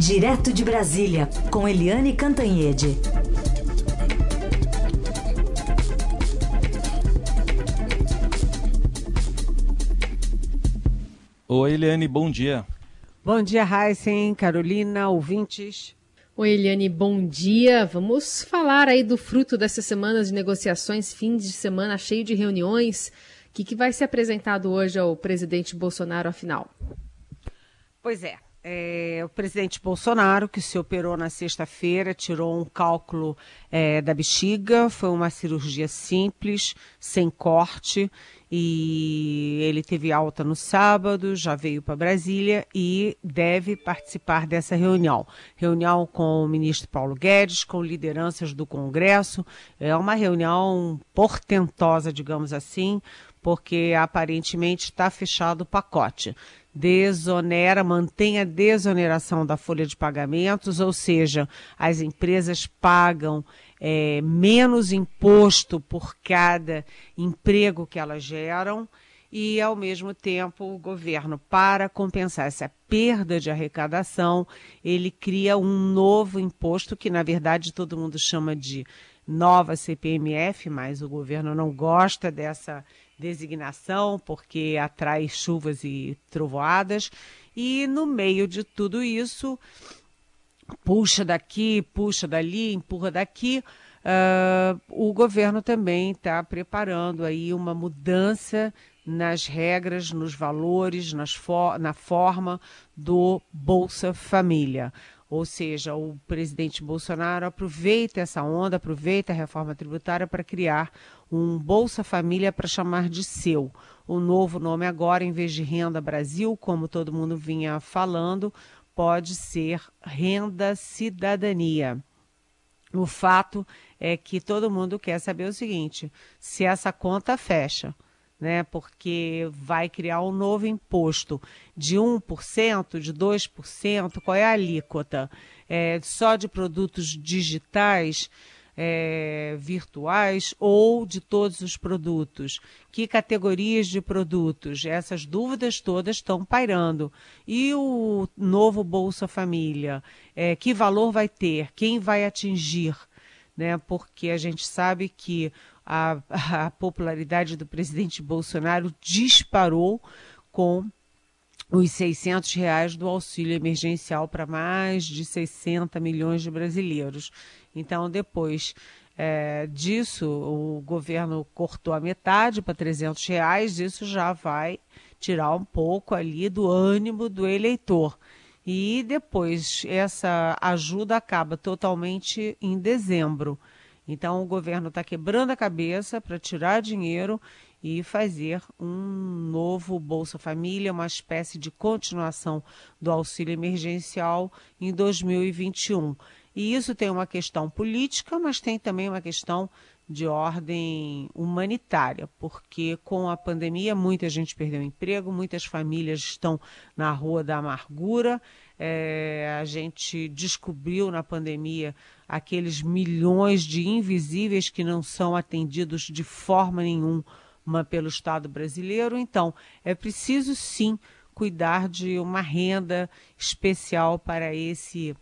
Direto de Brasília, com Eliane Cantanhede. Oi, Eliane, bom dia. Bom dia, Heisen, Carolina, ouvintes. Oi, Eliane, bom dia. Vamos falar aí do fruto dessas semanas de negociações, fim de semana cheio de reuniões. O que, que vai ser apresentado hoje ao presidente Bolsonaro, afinal? Pois é, é, o presidente Bolsonaro, que se operou na sexta-feira, tirou um cálculo é, da bexiga, foi uma cirurgia simples, sem corte, e ele teve alta no sábado, já veio para Brasília e deve participar dessa reunião. Reunião com o ministro Paulo Guedes, com lideranças do Congresso. É uma reunião portentosa, digamos assim, porque aparentemente está fechado o pacote. Desonera, mantém a desoneração da folha de pagamentos, ou seja, as empresas pagam é, menos imposto por cada emprego que elas geram e, ao mesmo tempo, o governo, para compensar essa perda de arrecadação, ele cria um novo imposto que, na verdade, todo mundo chama de nova CPMF, mas o governo não gosta dessa designação porque atrai chuvas e trovoadas. E no meio de tudo isso, puxa daqui, puxa dali, empurra daqui. Uh, o governo também está preparando aí uma mudança nas regras, nos valores, for na forma do Bolsa Família. Ou seja, o presidente Bolsonaro aproveita essa onda, aproveita a reforma tributária para criar um Bolsa Família para chamar de seu. O novo nome agora, em vez de Renda Brasil, como todo mundo vinha falando, pode ser Renda Cidadania. O fato é que todo mundo quer saber o seguinte: se essa conta fecha, né? Porque vai criar um novo imposto de 1%, de 2%, qual é a alíquota? É, só de produtos digitais, é, virtuais ou de todos os produtos? Que categorias de produtos? Essas dúvidas todas estão pairando. E o novo Bolsa Família? É, que valor vai ter? Quem vai atingir? Né? Porque a gente sabe que a, a popularidade do presidente Bolsonaro disparou com os 600 reais do auxílio emergencial para mais de 60 milhões de brasileiros. Então, depois é, disso, o governo cortou a metade para 300 reais, isso já vai tirar um pouco ali do ânimo do eleitor. E depois, essa ajuda acaba totalmente em dezembro. Então, o governo está quebrando a cabeça para tirar dinheiro e fazer um novo Bolsa Família, uma espécie de continuação do auxílio emergencial em 2021. E isso tem uma questão política, mas tem também uma questão de ordem humanitária, porque com a pandemia muita gente perdeu emprego, muitas famílias estão na rua da amargura. É, a gente descobriu na pandemia aqueles milhões de invisíveis que não são atendidos de forma nenhuma pelo Estado brasileiro. Então, é preciso sim cuidar de uma renda especial para esse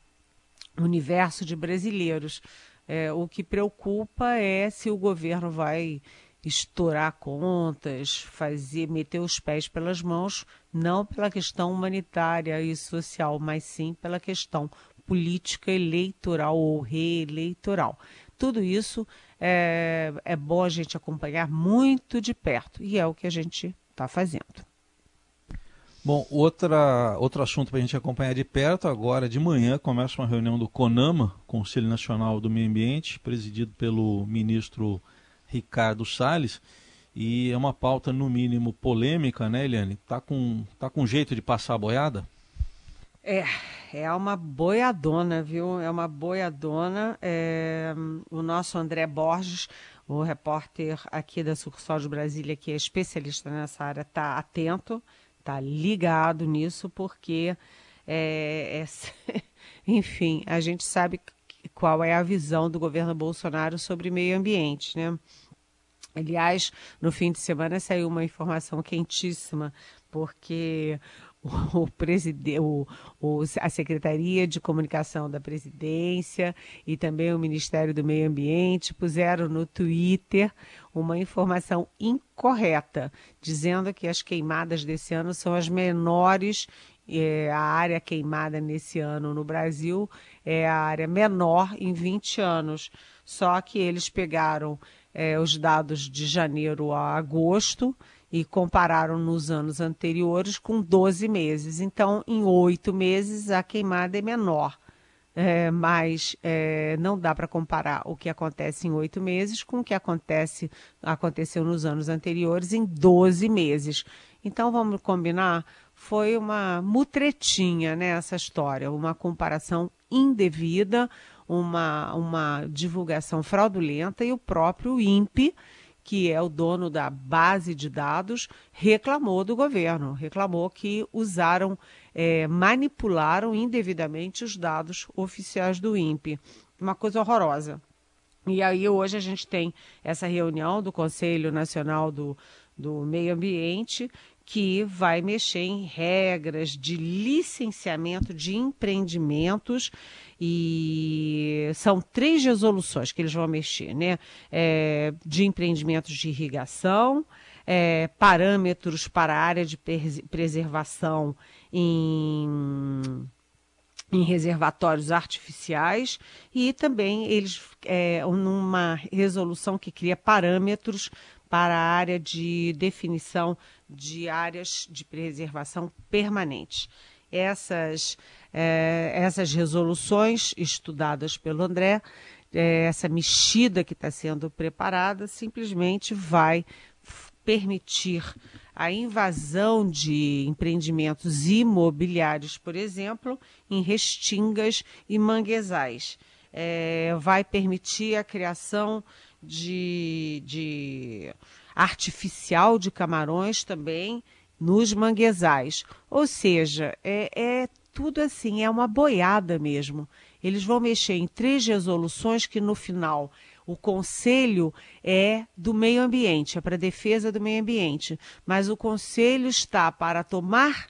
universo de brasileiros. É, o que preocupa é se o governo vai estourar contas, fazer, meter os pés pelas mãos, não pela questão humanitária e social, mas sim pela questão política eleitoral ou reeleitoral. Tudo isso é, é bom a gente acompanhar muito de perto e é o que a gente está fazendo. Bom, outra, outro assunto para a gente acompanhar de perto, agora de manhã começa uma reunião do CONAMA, Conselho Nacional do Meio Ambiente, presidido pelo ministro Ricardo Salles, e é uma pauta no mínimo polêmica, né, Eliane? Tá com, tá com jeito de passar a boiada? É, é uma boiadona, viu? É uma boiadona. É, o nosso André Borges, o repórter aqui da sucursal de Brasília, que é especialista nessa área, está atento está ligado nisso, porque, é, é, enfim, a gente sabe qual é a visão do governo Bolsonaro sobre meio ambiente, né? Aliás, no fim de semana saiu uma informação quentíssima, porque o, preside, o, o, a Secretaria de Comunicação da Presidência e também o Ministério do Meio Ambiente puseram no Twitter uma informação incorreta, dizendo que as queimadas desse ano são as menores. É, a área queimada nesse ano no Brasil é a área menor em 20 anos. Só que eles pegaram é, os dados de janeiro a agosto e compararam nos anos anteriores com 12 meses. Então, em oito meses, a queimada é menor. É, mas é, não dá para comparar o que acontece em oito meses com o que acontece, aconteceu nos anos anteriores em 12 meses. Então, vamos combinar? Foi uma mutretinha né, história, uma comparação indevida, uma, uma divulgação fraudulenta e o próprio INPE que é o dono da base de dados, reclamou do governo, reclamou que usaram, é, manipularam indevidamente os dados oficiais do INPE. Uma coisa horrorosa. E aí hoje a gente tem essa reunião do Conselho Nacional do, do Meio Ambiente que vai mexer em regras de licenciamento de empreendimentos e são três resoluções que eles vão mexer, né? É, de empreendimentos de irrigação, é, parâmetros para a área de preservação em em reservatórios artificiais e também eles é, numa resolução que cria parâmetros para a área de definição de áreas de preservação permanentes. Essas, é, essas resoluções estudadas pelo André, é, essa mexida que está sendo preparada, simplesmente vai permitir a invasão de empreendimentos imobiliários, por exemplo, em restingas e manguezais. É, vai permitir a criação de, de artificial de camarões também nos manguezais. Ou seja, é, é tudo assim, é uma boiada mesmo. Eles vão mexer em três resoluções que no final o conselho é do meio ambiente, é para defesa do meio ambiente, mas o conselho está para tomar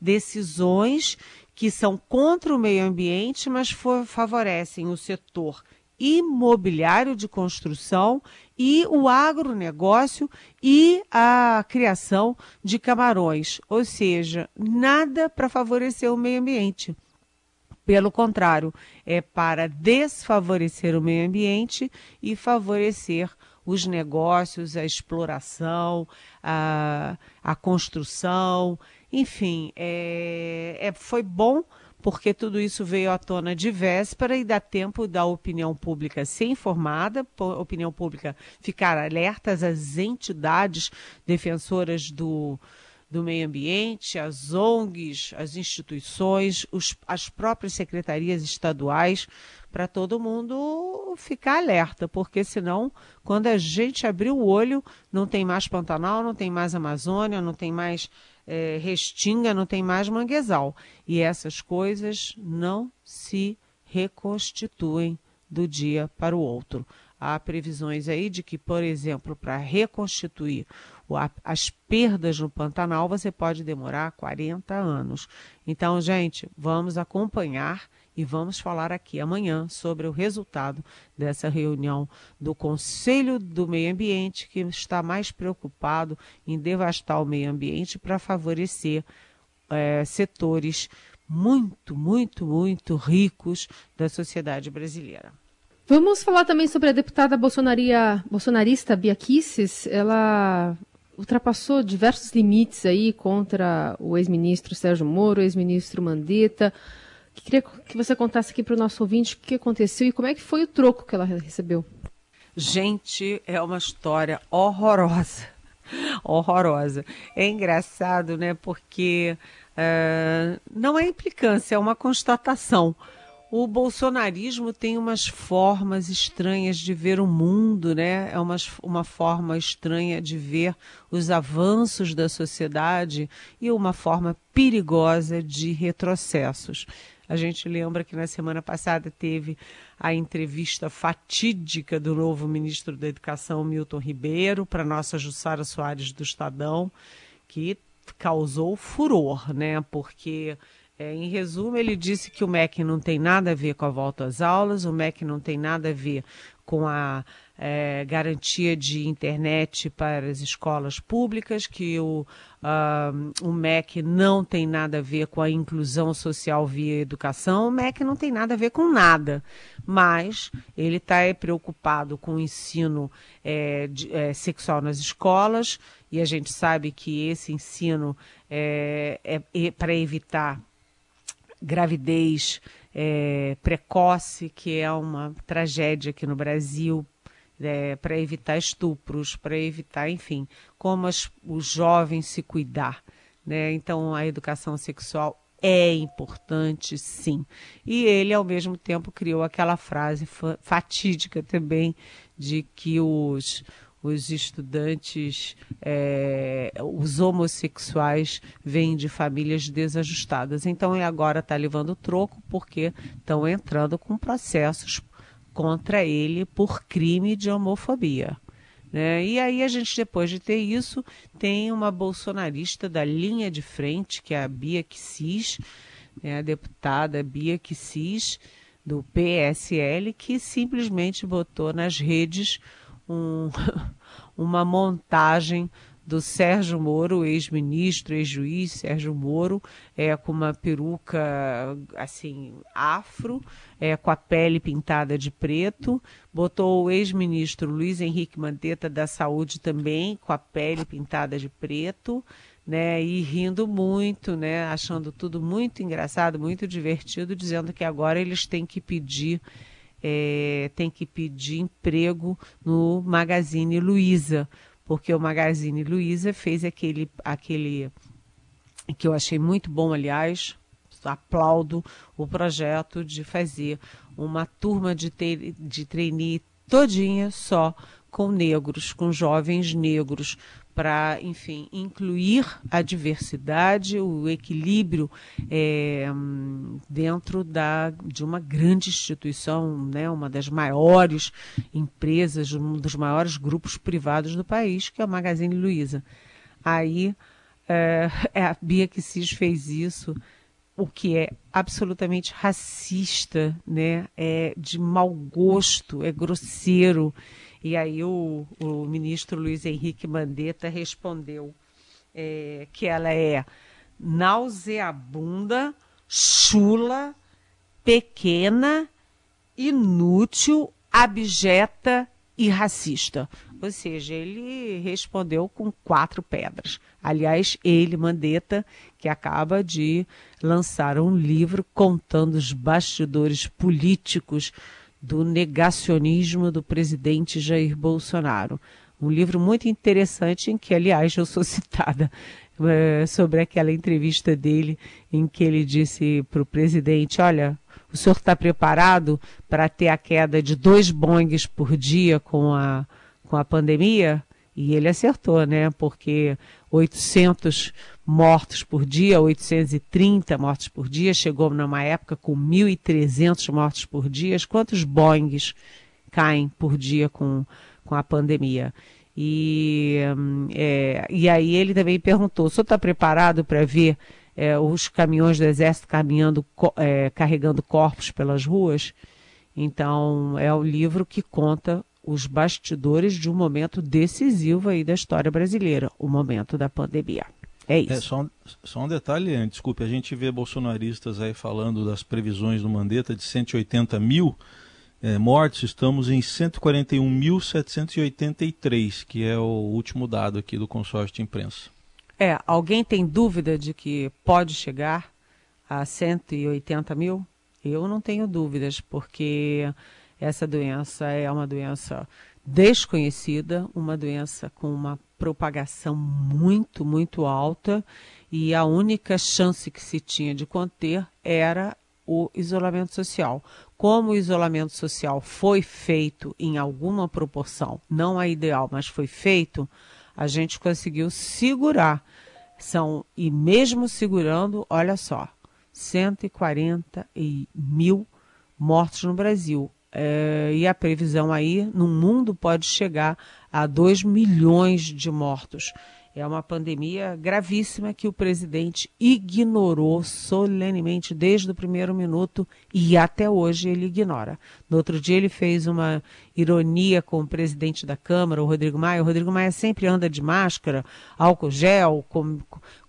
decisões que são contra o meio ambiente, mas favorecem o setor imobiliário de construção e o agronegócio e a criação de camarões, ou seja, nada para favorecer o meio ambiente. Pelo contrário, é para desfavorecer o meio ambiente e favorecer os negócios, a exploração, a, a construção, enfim, é, é, foi bom porque tudo isso veio à tona de véspera e dá tempo da opinião pública ser informada, opinião pública ficar alerta, as entidades defensoras do, do meio ambiente, as ONGs, as instituições, os, as próprias secretarias estaduais, para todo mundo ficar alerta, porque senão, quando a gente abrir o olho, não tem mais Pantanal, não tem mais Amazônia, não tem mais é, Restinga, não tem mais Manguezal. E essas coisas não se reconstituem do dia para o outro. Há previsões aí de que, por exemplo, para reconstituir as perdas no Pantanal, você pode demorar 40 anos. Então, gente, vamos acompanhar e vamos falar aqui amanhã sobre o resultado dessa reunião do Conselho do Meio Ambiente, que está mais preocupado em devastar o meio ambiente para favorecer é, setores muito, muito, muito ricos da sociedade brasileira. Vamos falar também sobre a deputada bolsonarista Bia Kicis. Ela ultrapassou diversos limites aí contra o ex-ministro Sérgio Moro, ex-ministro Mandetta. Queria que você contasse aqui para o nosso ouvinte o que aconteceu e como é que foi o troco que ela recebeu. Gente, é uma história horrorosa. Horrorosa. É engraçado, né? Porque uh, não é implicância, é uma constatação. O bolsonarismo tem umas formas estranhas de ver o mundo, né? É uma, uma forma estranha de ver os avanços da sociedade e uma forma perigosa de retrocessos. A gente lembra que na semana passada teve a entrevista fatídica do novo ministro da Educação, Milton Ribeiro, para nossa Jussara Soares do Estadão, que causou furor, né? Porque, é, em resumo, ele disse que o MEC não tem nada a ver com a volta às aulas, o MEC não tem nada a ver com a é, garantia de internet para as escolas públicas, que o, uh, o MEC não tem nada a ver com a inclusão social via educação, o MEC não tem nada a ver com nada, mas ele está preocupado com o ensino é, de, é, sexual nas escolas, e a gente sabe que esse ensino é, é, é para evitar gravidez é, precoce, que é uma tragédia aqui no Brasil, é, para evitar estupros, para evitar, enfim, como as, os jovens se cuidar. Né? Então, a educação sexual é importante, sim. E ele, ao mesmo tempo, criou aquela frase fatídica também de que os, os estudantes, é, os homossexuais, vêm de famílias desajustadas. Então, agora está levando troco porque estão entrando com processos contra ele por crime de homofobia. Né? E aí a gente, depois de ter isso, tem uma bolsonarista da linha de frente, que é a Bia Kicis, né? a deputada Bia Kicis, do PSL, que simplesmente botou nas redes um, uma montagem do Sérgio Moro, ex-ministro, ex-juiz Sérgio Moro, é, com uma peruca assim afro, é, com a pele pintada de preto. Botou o ex-ministro Luiz Henrique Mandetta da Saúde também, com a pele pintada de preto. Né, e rindo muito, né, achando tudo muito engraçado, muito divertido, dizendo que agora eles têm que pedir é, tem que pedir emprego no Magazine Luiza, porque o Magazine Luiza fez aquele, aquele que eu achei muito bom, aliás, aplaudo o projeto de fazer uma turma de, ter, de trainee todinha só com negros, com jovens negros, para, enfim, incluir a diversidade, o equilíbrio é, dentro da, de uma grande instituição, né, uma das maiores empresas, um dos maiores grupos privados do país, que é o Magazine Luiza. Aí é, é a Bia Kicis fez isso, o que é absolutamente racista, né, é de mau gosto, é grosseiro. E aí o, o ministro Luiz Henrique Mandetta respondeu é, que ela é nauseabunda, chula, pequena, inútil, abjeta e racista. Ou seja, ele respondeu com quatro pedras. Aliás, ele, Mandetta, que acaba de lançar um livro contando os bastidores políticos do negacionismo do presidente Jair Bolsonaro. Um livro muito interessante em que, aliás, eu sou citada é, sobre aquela entrevista dele em que ele disse para o presidente: Olha, o senhor está preparado para ter a queda de dois bongs por dia com a, com a pandemia? E ele acertou, né? Porque 800 mortos por dia, 830 mortos por dia, chegou numa época com 1.300 mortos por dia. Quantos Boeings caem por dia com, com a pandemia? E, é, e aí ele também perguntou: o senhor está preparado para ver é, os caminhões do Exército caminhando, é, carregando corpos pelas ruas? Então, é o livro que conta os bastidores de um momento decisivo aí da história brasileira, o momento da pandemia. É isso. É, só, um, só um detalhe, desculpe, a gente vê bolsonaristas aí falando das previsões do Mandetta de 180 mil é, mortes, estamos em 141.783, que é o último dado aqui do consórcio de imprensa. É, alguém tem dúvida de que pode chegar a 180 mil? Eu não tenho dúvidas, porque essa doença é uma doença desconhecida, uma doença com uma propagação muito, muito alta e a única chance que se tinha de conter era o isolamento social. Como o isolamento social foi feito em alguma proporção, não é ideal, mas foi feito, a gente conseguiu segurar. São, e mesmo segurando, olha só, 140 mil mortos no Brasil. É, e a previsão aí no mundo pode chegar a 2 milhões de mortos. É uma pandemia gravíssima que o presidente ignorou solenemente desde o primeiro minuto e até hoje ele ignora. No outro dia ele fez uma ironia com o presidente da Câmara, o Rodrigo Maia. O Rodrigo Maia sempre anda de máscara, álcool gel, com,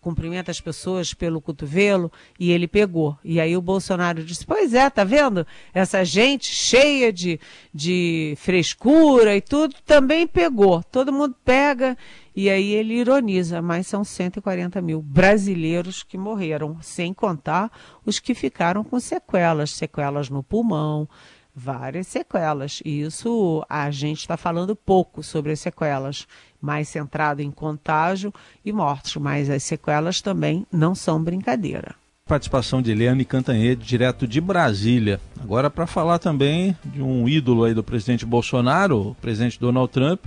cumprimenta as pessoas pelo cotovelo e ele pegou. E aí o Bolsonaro disse: Pois é, tá vendo? Essa gente cheia de, de frescura e tudo também pegou. Todo mundo pega e aí ele ironiza, mas são 140 mil brasileiros que morreram, sem contar os que ficaram com sequelas, sequelas no pulmão, várias sequelas. E isso a gente está falando pouco sobre as sequelas, mais centrado em contágio e mortes, mas as sequelas também não são brincadeira. Participação de Eliane Cantanhede, direto de Brasília. Agora para falar também de um ídolo aí do presidente Bolsonaro, o presidente Donald Trump,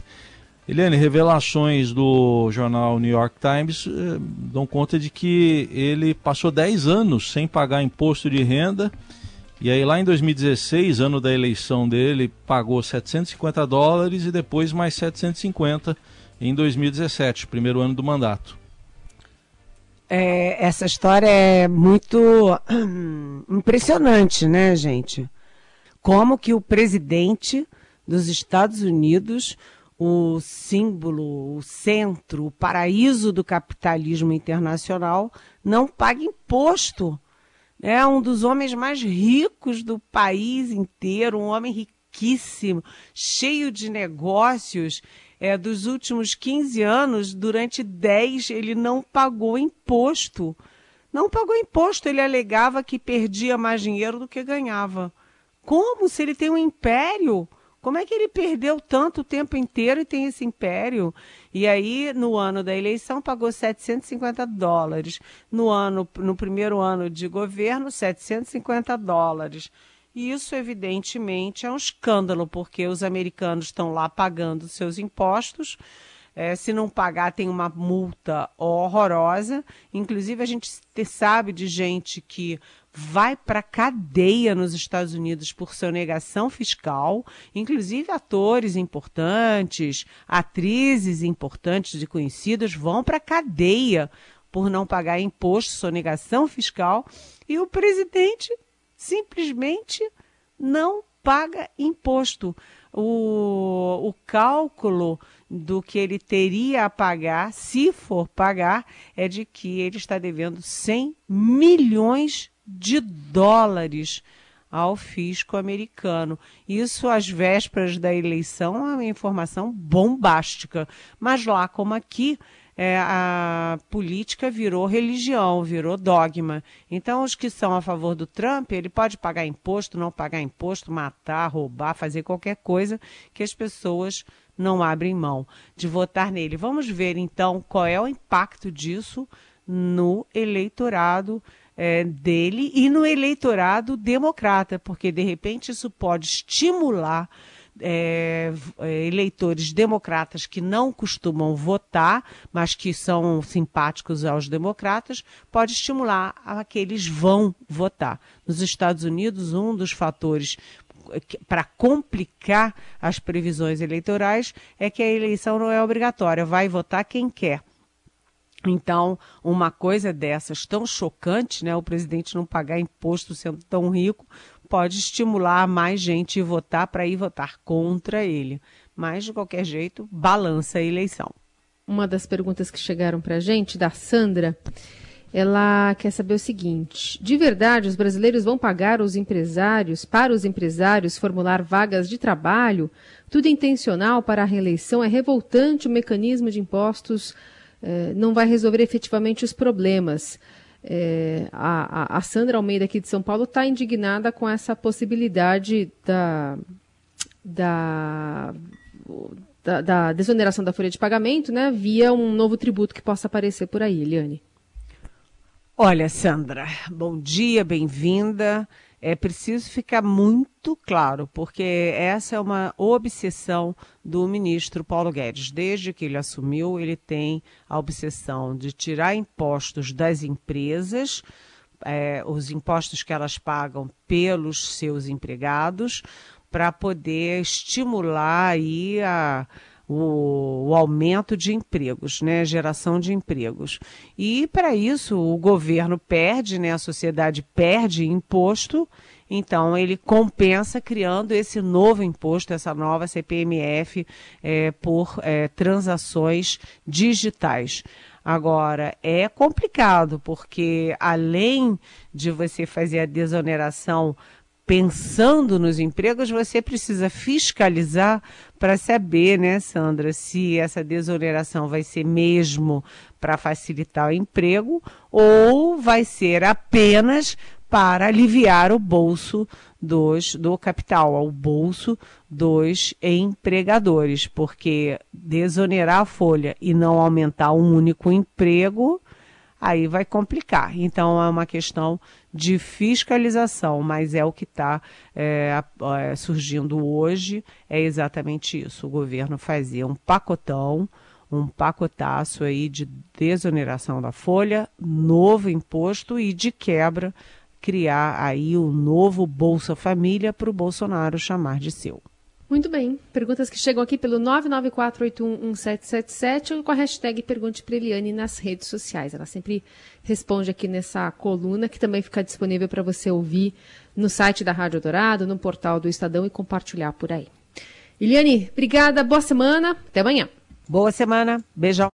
Eliane, revelações do jornal New York Times eh, dão conta de que ele passou 10 anos sem pagar imposto de renda. E aí, lá em 2016, ano da eleição dele, pagou 750 dólares e depois mais 750 em 2017, primeiro ano do mandato. É, essa história é muito impressionante, né, gente? Como que o presidente dos Estados Unidos o símbolo, o centro, o paraíso do capitalismo internacional, não paga imposto. É um dos homens mais ricos do país inteiro, um homem riquíssimo, cheio de negócios. É, dos últimos 15 anos, durante 10, ele não pagou imposto. Não pagou imposto, ele alegava que perdia mais dinheiro do que ganhava. Como se ele tem um império? Como é que ele perdeu tanto tempo inteiro e tem esse império? E aí, no ano da eleição, pagou 750 dólares. No ano, no primeiro ano de governo, 750 dólares. E isso, evidentemente, é um escândalo, porque os americanos estão lá pagando seus impostos. É, se não pagar, tem uma multa horrorosa. Inclusive, a gente sabe de gente que vai para cadeia nos Estados Unidos por sonegação fiscal, inclusive atores importantes, atrizes importantes e conhecidas vão para cadeia por não pagar imposto, sonegação fiscal, e o presidente simplesmente não paga imposto. O, o cálculo do que ele teria a pagar, se for pagar, é de que ele está devendo 100 milhões de dólares ao fisco americano. Isso às vésperas da eleição é uma informação bombástica. Mas lá como aqui, é, a política virou religião, virou dogma. Então, os que são a favor do Trump, ele pode pagar imposto, não pagar imposto, matar, roubar, fazer qualquer coisa que as pessoas não abrem mão de votar nele. Vamos ver então qual é o impacto disso no eleitorado é, dele e no eleitorado democrata, porque de repente isso pode estimular é, é, eleitores democratas que não costumam votar, mas que são simpáticos aos democratas, pode estimular a que eles vão votar. Nos Estados Unidos, um dos fatores para complicar as previsões eleitorais é que a eleição não é obrigatória, vai votar quem quer. Então, uma coisa dessas tão chocante, né, o presidente não pagar imposto sendo tão rico, pode estimular mais gente a votar para ir votar contra ele. Mas, de qualquer jeito, balança a eleição. Uma das perguntas que chegaram para a gente, da Sandra, ela quer saber o seguinte: de verdade, os brasileiros vão pagar os empresários, para os empresários, formular vagas de trabalho? Tudo intencional para a reeleição? É revoltante o mecanismo de impostos não vai resolver efetivamente os problemas. É, a, a, Sandra Almeida aqui de São Paulo está indignada com essa possibilidade da, da, da, da, desoneração da folha de pagamento, né, via um novo tributo que possa aparecer por aí, Eliane. Olha, Sandra, bom dia, bem-vinda é preciso ficar muito claro, porque essa é uma obsessão do ministro Paulo Guedes. Desde que ele assumiu, ele tem a obsessão de tirar impostos das empresas, é, os impostos que elas pagam pelos seus empregados, para poder estimular aí a, o, o, aumento de empregos, né, geração de empregos. E para isso o governo perde, né, a sociedade perde imposto, então ele compensa criando esse novo imposto, essa nova CPMF é, por é, transações digitais. Agora, é complicado, porque além de você fazer a desoneração pensando nos empregos, você precisa fiscalizar para saber, né, Sandra, se essa desoneração vai ser mesmo para facilitar o emprego ou vai ser apenas para aliviar o bolso dos, do capital, ao bolso dos empregadores, porque desonerar a folha e não aumentar um único emprego, aí vai complicar. Então é uma questão de fiscalização, mas é o que está é, é, surgindo hoje, é exatamente isso. O governo fazia um pacotão, um pacotaço aí de desoneração da folha, novo imposto e de quebra criar aí o novo Bolsa Família para o Bolsonaro chamar de seu. Muito bem. Perguntas que chegam aqui pelo 994811777 ou com a hashtag Pergunte para Eliane nas redes sociais. Ela sempre responde aqui nessa coluna que também fica disponível para você ouvir no site da Rádio Dourado, no portal do Estadão e compartilhar por aí. Eliane, obrigada, boa semana, até amanhã. Boa semana, beijão.